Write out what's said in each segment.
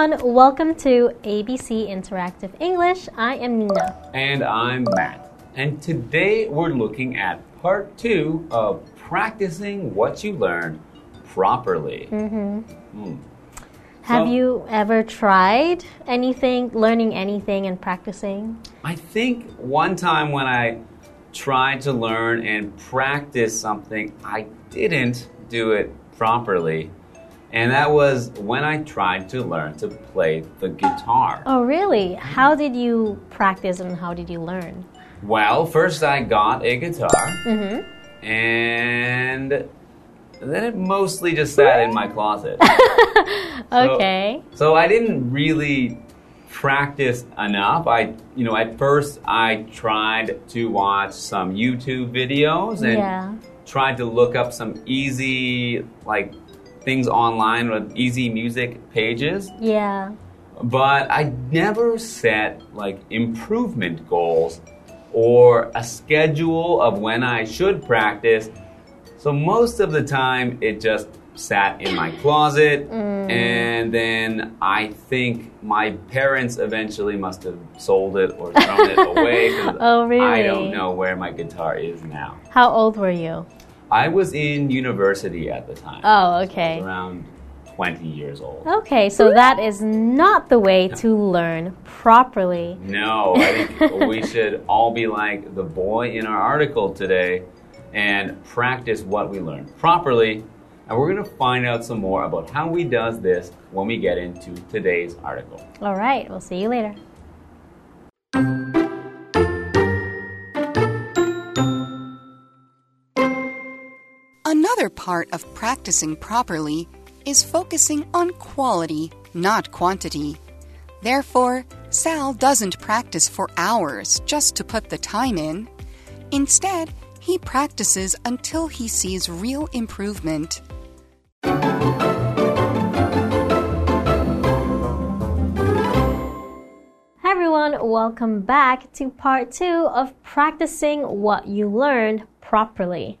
everyone, welcome to ABC Interactive English. I am Nina. And I'm Matt. And today we're looking at part two of practicing what you learned properly. Mm-hmm. Mm. Have so, you ever tried anything, learning anything and practicing? I think one time when I tried to learn and practice something, I didn't do it properly. And that was when I tried to learn to play the guitar. Oh, really? How did you practice and how did you learn? Well, first I got a guitar. Mm -hmm. And then it mostly just sat in my closet. okay. So, so I didn't really practice enough. I, you know, at first I tried to watch some YouTube videos and yeah. tried to look up some easy, like, things online with easy music pages. Yeah. But I never set like improvement goals or a schedule of when I should practice. So most of the time it just sat in my closet mm. and then I think my parents eventually must have sold it or thrown it away. oh, really? I don't know where my guitar is now. How old were you? I was in university at the time. Oh, okay. around 20 years old. Okay, so that is not the way to learn properly. No, I think we should all be like the boy in our article today and practice what we learn properly. And we're going to find out some more about how we does this when we get into today's article. All right, we'll see you later. Part of practicing properly is focusing on quality, not quantity. Therefore, Sal doesn't practice for hours just to put the time in. Instead, he practices until he sees real improvement. Hi everyone, welcome back to part two of practicing what you learned properly.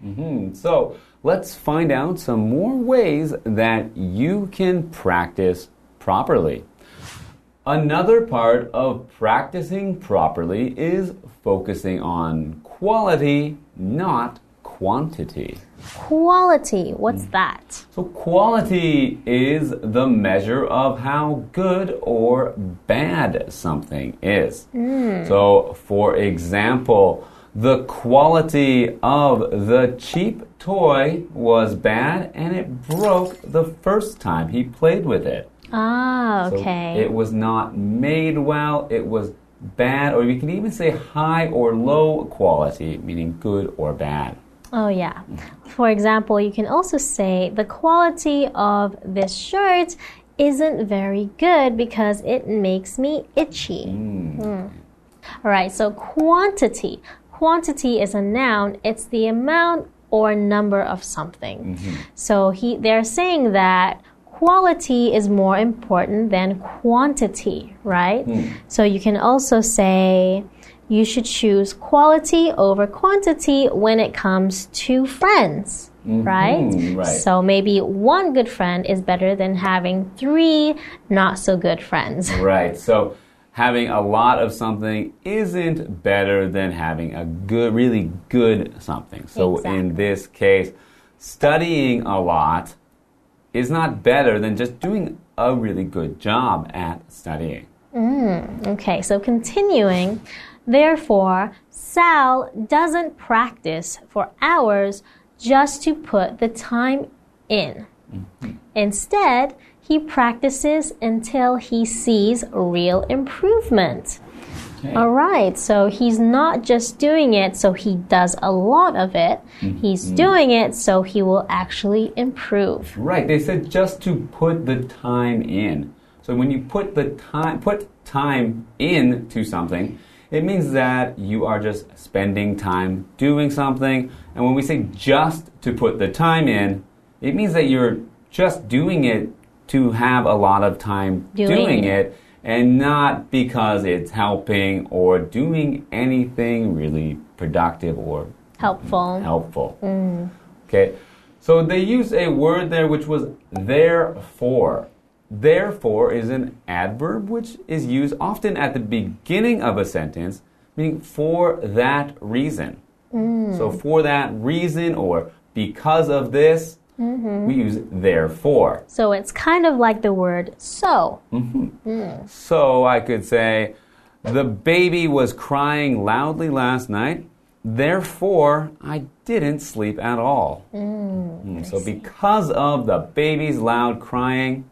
Mm -hmm. So let's find out some more ways that you can practice properly. Another part of practicing properly is focusing on quality, not quantity. Quality, what's that? So, quality is the measure of how good or bad something is. Mm. So, for example, the quality of the cheap toy was bad and it broke the first time he played with it. Ah, okay. So it was not made well, it was bad, or you can even say high or low quality, meaning good or bad. Oh, yeah. For example, you can also say the quality of this shirt isn't very good because it makes me itchy. Mm. Mm. All right, so quantity. Quantity is a noun, it's the amount or number of something. Mm -hmm. So he, they're saying that quality is more important than quantity, right? Mm. So you can also say you should choose quality over quantity when it comes to friends. Mm -hmm, right? right? So maybe one good friend is better than having three not so good friends. Right. So having a lot of something isn't better than having a good, really good something. So exactly. in this case, studying a lot is not better than just doing a really good job at studying. Mm, okay, so continuing. Therefore, Sal doesn't practice for hours just to put the time in. Mm -hmm. Instead, he practices until he sees real improvement. Okay. All right, so he's not just doing it so he does a lot of it. Mm. He's mm. doing it so he will actually improve. Right, they said just to put the time in. So when you put the time put time into something, it means that you are just spending time doing something. And when we say just to put the time in, it means that you're just doing it to have a lot of time doing, doing it and not because it's helping or doing anything really productive or helpful. Helpful. Mm. Okay. So they use a word there which was therefore. therefore is an adverb which is used often at the beginning of a sentence, meaning for that reason. So, for that reason or because of this, Mm-hmm. we use therefore. So it's kind of like the word so. Mm-hmm. Mm. So I could say, the baby was crying loudly last night, therefore I didn't sleep at all. Mm, mm so because of the baby's loud crying,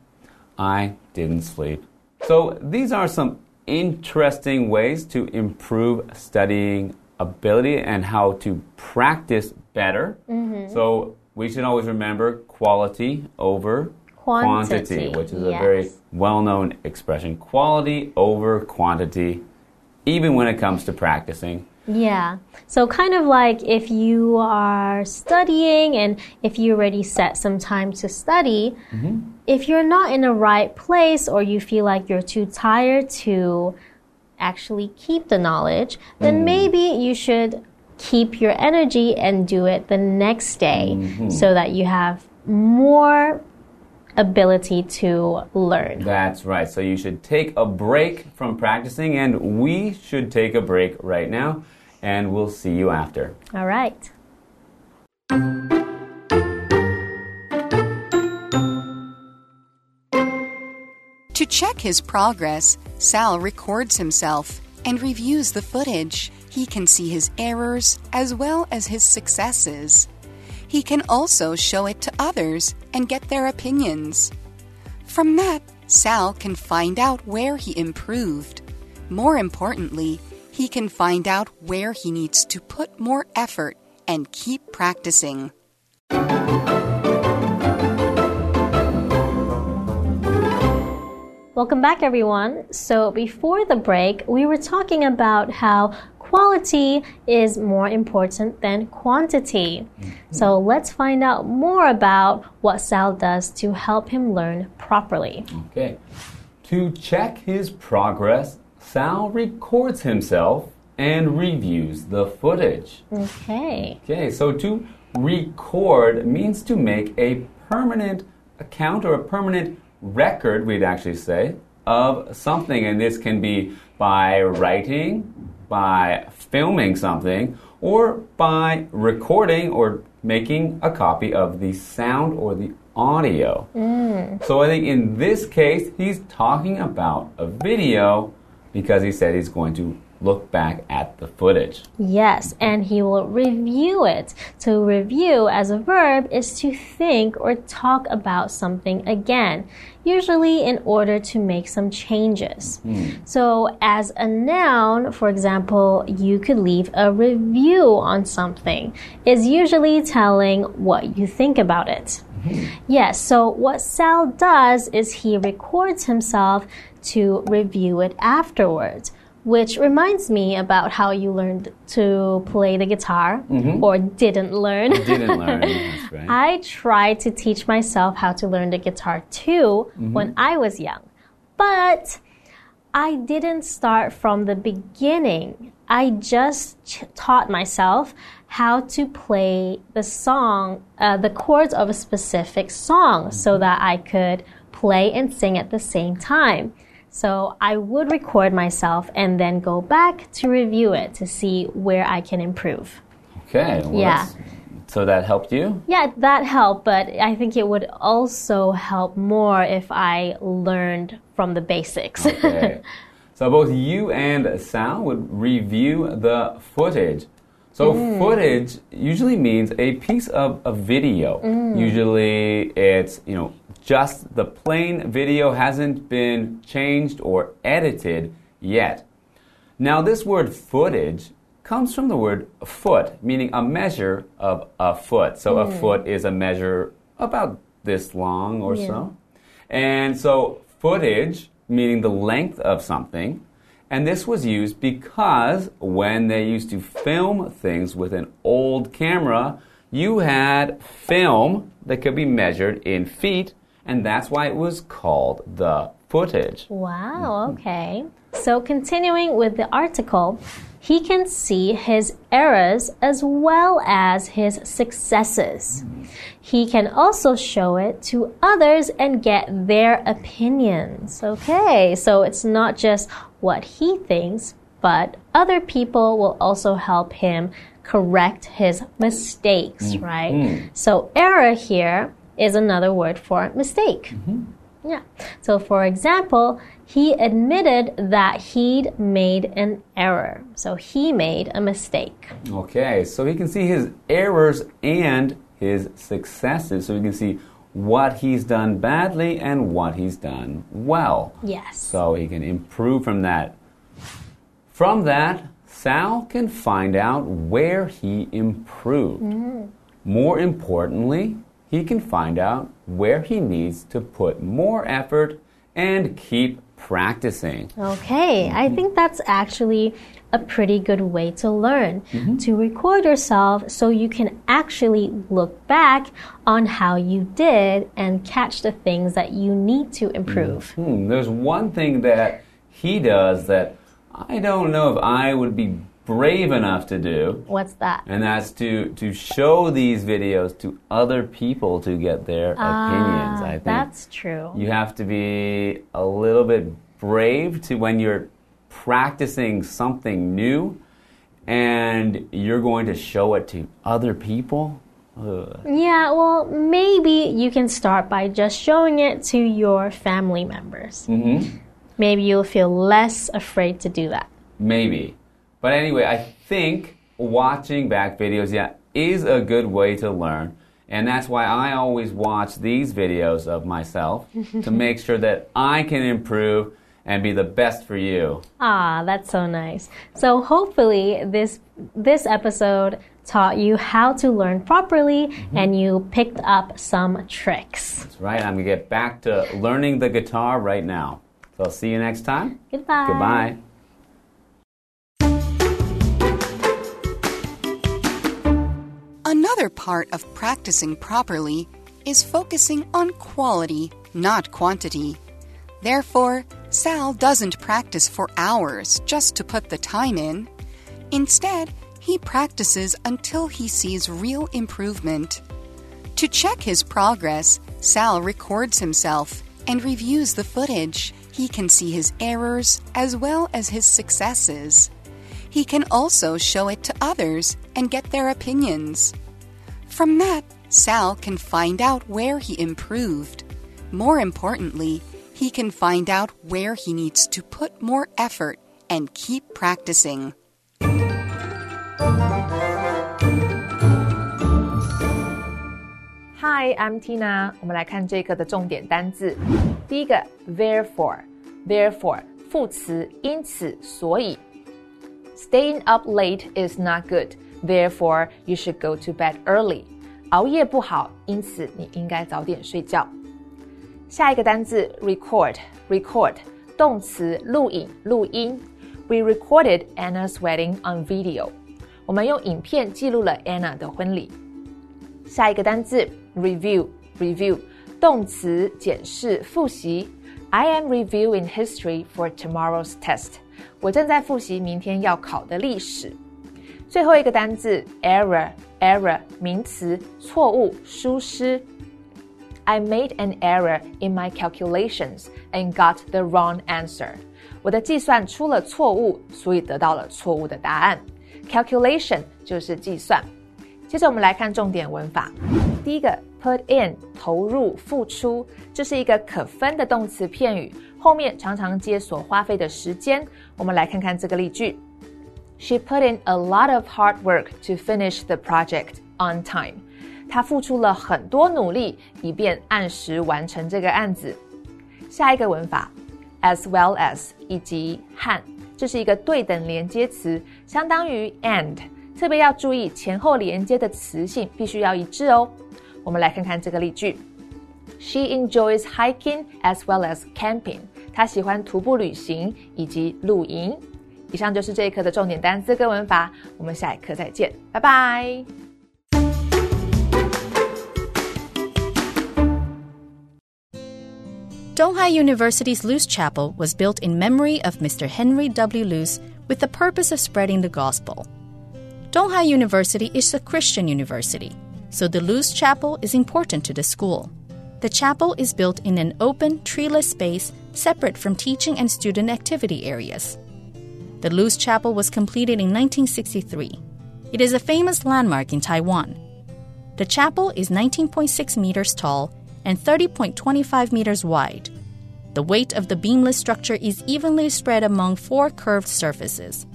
I didn't sleep. So these are some interesting ways to improve studying ability and how to practice better. Mm-hmm. So we should always remember quality over Quantity, which is a very well known expression. Quality over quantity, even when it comes to practicing. Yeah. So, kind of like if you are studying and if you already set some time to study, mm-hmm. if you're not in the right place or you feel like you're too tired to actually keep the knowledge, then mm. maybe you should keep your energy and do it the next day mm-hmm. so that you have more ability to learn. That's right. So you should take a break from practicing, and we should take a break right now, and we'll see you after. All right. To check his progress, Sal records himself and reviews the footage. He can see his errors as well as his successes. He can also show it to others and get their opinions. From that, Sal can find out where he improved. More importantly, he can find out where he needs to put more effort and keep practicing. Welcome back, everyone. So, before the break, we were talking about how quality is more important than quantity. Mm-hmm. So, let's find out more about what Sal does to help him learn properly. Okay. To check his progress, Sal records himself and reviews the footage. Okay. Okay, so to record means to make a permanent account or a permanent record, we'd actually say, of something. And this can be by writing, by filming something, or by recording or making a copy of the sound or the audio. Mm. So I think in this case, he's talking about a video because he said he's going to look back at the footage. Yes, and he will review it. To review as a verb is to think or talk about something again, usually in order to make some changes. Hmm. So, as a noun, for example, you could leave a review on something, is usually telling what you think about it. Hmm. Yes, so what Sal does is he records himself to review it afterwards. Which reminds me about how you learned to play the guitar mm-hmm. or didn't learn. Didn't learn. Right. I tried to teach myself how to learn the guitar too mm-hmm. when I was young. But I didn't start from the beginning. I just ch- taught myself how to play the song, uh, the chords of a specific song, mm-hmm. so that I could play and sing at the same time. So I would record myself and then go back to review it to see where I can improve. Okay. well, Yeah. So that helped you? Yeah, that helped, but I think it would also help more if I learned from the basics. Okay. so both you and Sal would review the footage. So mm. footage usually means a piece of a video. Mm. Usually it's, you know, just the plain video hasn't been changed or edited yet. Now this word footage comes from the word foot, meaning a measure of a foot. So a hmm. foot is a measure about this long or Yeah. so. And so footage, meaning the length of something, and this was used because when they used to film things with an old camera, you had film that could be measured in feet, and that's why it was called the footage. Wow, mm-hmm. okay. So continuing with the article, he can see his errors as well as his successes. Mm-hmm. He can also show it to others and get their opinions. Okay, so it's not just what he thinks, but other people will also help him correct his mistakes, mm-hmm. right? So, error here is another word for mistake. Mm-hmm. Yeah. So, for example, he admitted that he'd made an error. So, he made a mistake. Okay, so he can see his errors and his successes. So he can see what he's done badly and what he's done well. Yes. So he can improve from that. From that, Sal can find out where he improved. Mm-hmm. More importantly, he can find out where he needs to put more effort and keep practicing. Okay, I think that's actually a pretty good way to learn to record yourself so you can actually look back on how you did and catch the things that you need to improve. Hmm, there's one thing that he does that I don't know if I would be brave enough to do. What's that? And that's to, to show these videos to other people to get their opinions. Ah, I think that's true. you have to be a little bit brave to when you're practicing something new and you're going to show it to other people. Ugh. Yeah, well, maybe you can start by just showing it to your family members. Mhm. Maybe you'll feel less afraid to do that. Maybe. But anyway, I think watching back videos, yeah, is a good way to learn. And that's why I always watch these videos of myself to make sure that I can improve and be the best for you. Ah, that's so nice. So hopefully this this episode taught you how to learn properly and you picked up some tricks. That's right. I'm going to get back to learning the guitar right now. So I'll see you next time. Goodbye. Goodbye. Another part of practicing properly is focusing on quality, not quantity. Therefore, Sal doesn't practice for hours just to put the time in. Instead, he practices until he sees real improvement. To check his progress, Sal records himself and reviews the footage. He can see his errors as well as his successes. He can also show it to others and get their opinions. From that, Sal can find out where he improved. More importantly, he can find out where he needs to put more effort and keep practicing. Hi, I'm Tina。我们来看这一课的重点单字。第一个，therefore，therefore，副词，因此，所以。Staying up late is not good. Therefore, you should go to bed early. 熬夜不好，因此你应该早点睡觉。下一个单字，record，record，动词，录影、录音。We recorded Anna's wedding on video. 我们用影片记录了 Anna 的婚礼。下一个单字 review review 动词检视复习。I am reviewing history for tomorrow's test。我正在复习明天要考的历史。 最后一个单字 error error 名词错误疏失。I made an error in my calculations and got the wrong answer。我的计算出了错误，所以得到了错误的答案。Calculation 就是计算。接着我们来看重点文法。第一个 put in 投入付出，这是一个可分的动词片语，后面常常接所花费的时间。我们来看看这个例句 ：She put in a lot of hard work to finish the project on time。她付出了很多努力，以便按时完成这个案子。下一个文法，as well as 以及和，这是一个对等连接词，相当于 and。特别要注意前后连接的词性必须要一致哦。我们来看看这个例句：She enjoys hiking as well as camping。她喜欢徒步旅行以及露营。 以上就是这一课的重点单词跟文法，我们下一课再见，拜拜。Tunghai University's Luce Chapel was built in memory of Mr. Henry W. Luce with the purpose of spreading the gospel. Tunghai University is a Christian university, so the Luce Chapel is important to the school. The chapel is built in an open, treeless space separate from teaching and student activity areas. The Luce Chapel was completed in 1963. It is a famous landmark in Taiwan. The chapel is 19.6 meters tall and 30.25 meters wide. The weight of the beamless structure is evenly spread among four curved surfaces.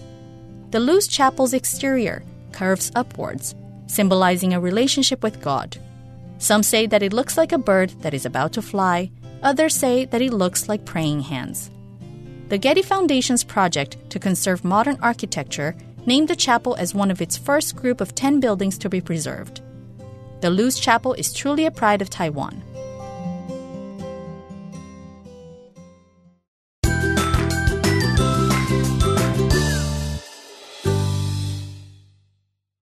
The Luce Chapel's exterior curves upwards, symbolizing a relationship with God. Some say that it looks like a bird that is about to fly, others say that it looks like praying hands. The Getty Foundation's project to conserve modern architecture named the chapel as one of its first group of 10 buildings to be preserved. The Luce Chapel is truly a pride of Taiwan.